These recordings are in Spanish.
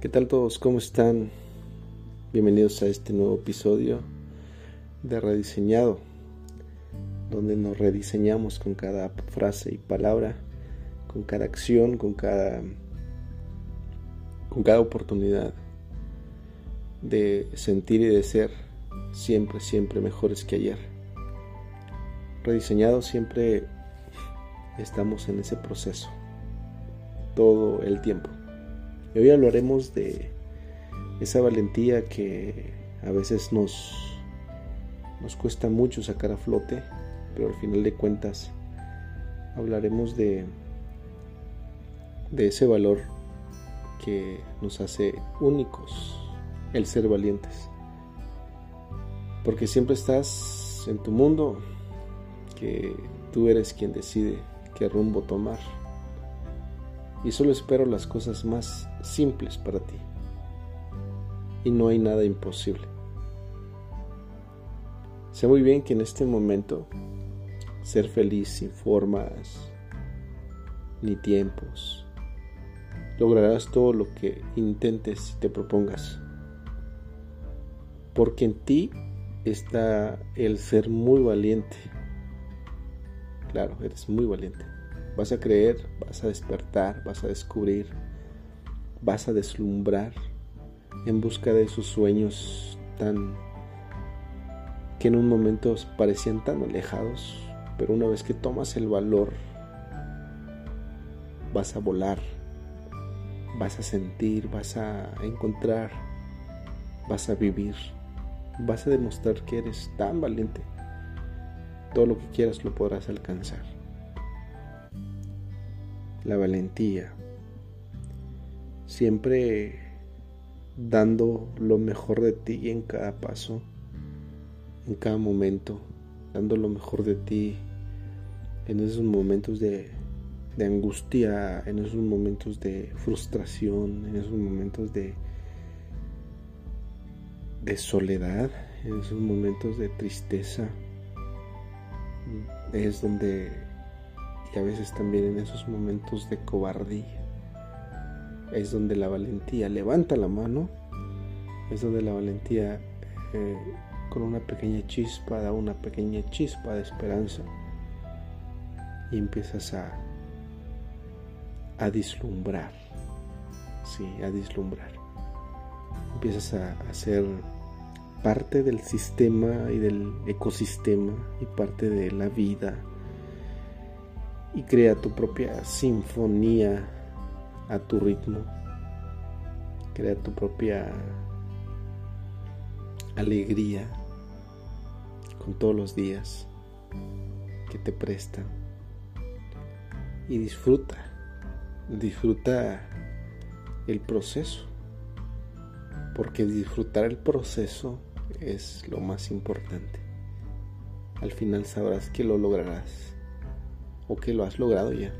¿Qué tal todos? ¿Cómo están? Bienvenidos a este nuevo episodio de Rediseñado, donde nos rediseñamos con cada frase y palabra, con cada acción, con cada con cada oportunidad de sentir y de ser siempre, siempre mejores que ayer. Rediseñado siempre estamos en ese proceso todo el tiempo. Y hoy hablaremos de esa valentía que a veces nos, nos cuesta mucho sacar a flote, pero al final de cuentas hablaremos de, de ese valor que nos hace únicos, el ser valientes. Porque siempre estás en tu mundo, que tú eres quien decide qué rumbo tomar y solo espero las cosas más simples para ti. Y no hay nada imposible. Sé muy bien que en este momento ser feliz sin formas ni tiempos. Lograrás todo lo que intentes y te propongas. Porque en ti está el ser muy valiente. Claro, eres muy valiente. Vas a creer, vas a despertar, vas a descubrir, vas a deslumbrar en busca de esos sueños tan que en un momento parecían tan alejados, pero una vez que tomas el valor, vas a volar, vas a sentir, vas a encontrar, vas a vivir, vas a demostrar que eres tan valiente. Todo lo que quieras lo podrás alcanzar la valentía, siempre dando lo mejor de ti en cada paso, en cada momento, dando lo mejor de ti en esos momentos de, angustia, en esos momentos de frustración, en esos momentos de, de soledad, en esos momentos de tristeza. Es donde y a veces también en esos momentos de cobardía. Es donde la valentía levanta la mano, es donde la valentía eh, con una pequeña chispa da una pequeña chispa de esperanza y empiezas a, a dislumbrar, sí, a dislumbrar. Empiezas a, a ser parte del sistema y del ecosistema y parte de la vida y crea tu propia sinfonía a tu ritmo. Crea tu propia alegría con todos los días que te prestan. Y disfruta, disfruta el proceso. Porque disfrutar el proceso es lo más importante. Al final sabrás que lo lograrás o que lo has logrado ya.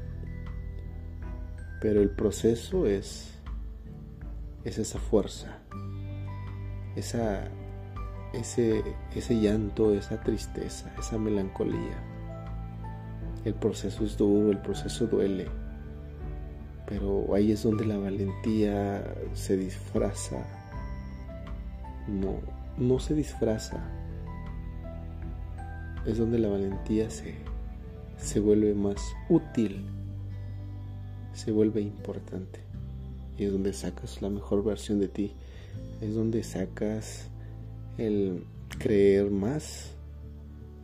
Pero el proceso es, es esa fuerza, esa, ese, ese llanto, esa tristeza, esa melancolía. El proceso es duro, el proceso duele, pero ahí es donde la valentía se disfraza. No, no se disfraza. Es donde la valentía se, se vuelve más útil, se vuelve importante. Y es donde sacas la mejor versión de ti. Es donde sacas el creer más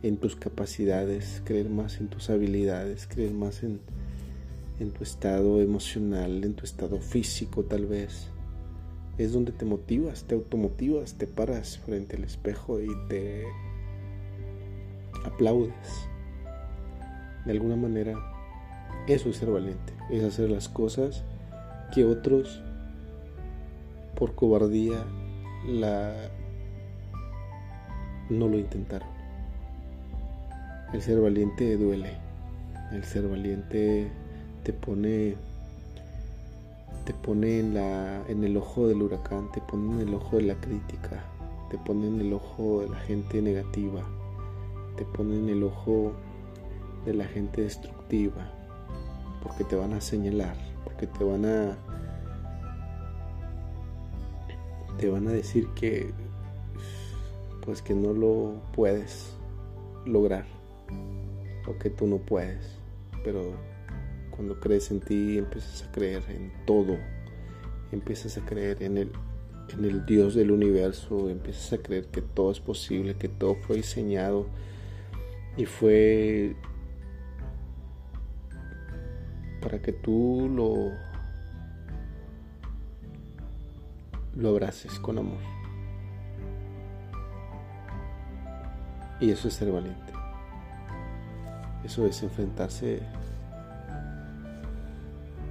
en tus capacidades, creer más en tus habilidades, creer más en, en tu estado emocional, en tu estado físico tal vez. Es donde te motivas, te automotivas, te paras frente al espejo y te aplaudes de alguna manera, eso es ser valiente, es hacer las cosas que otros por cobardía la no lo intentaron. El ser valiente duele. El ser valiente te pone te pone en la en el ojo del huracán, te pone en el ojo de la crítica, te pone en el ojo de la gente negativa, te pone en el ojo de la gente destructiva, porque te van a señalar, porque te van a te van a decir que pues que no lo puedes lograr o que tú no puedes, pero cuando crees en ti empiezas a creer en todo, empiezas a creer en el en el Dios del universo, empiezas a creer que todo es posible, que todo fue diseñado y fue para que tú lo lo abraces con amor. Y eso es ser valiente. Eso es enfrentarse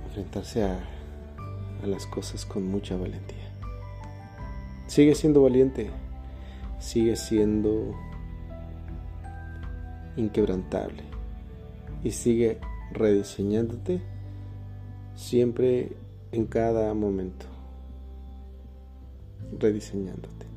enfrentarse a, a las cosas con mucha valentía. Sigue siendo valiente, sigue siendo inquebrantable y sigue rediseñándote siempre en cada momento, rediseñándote.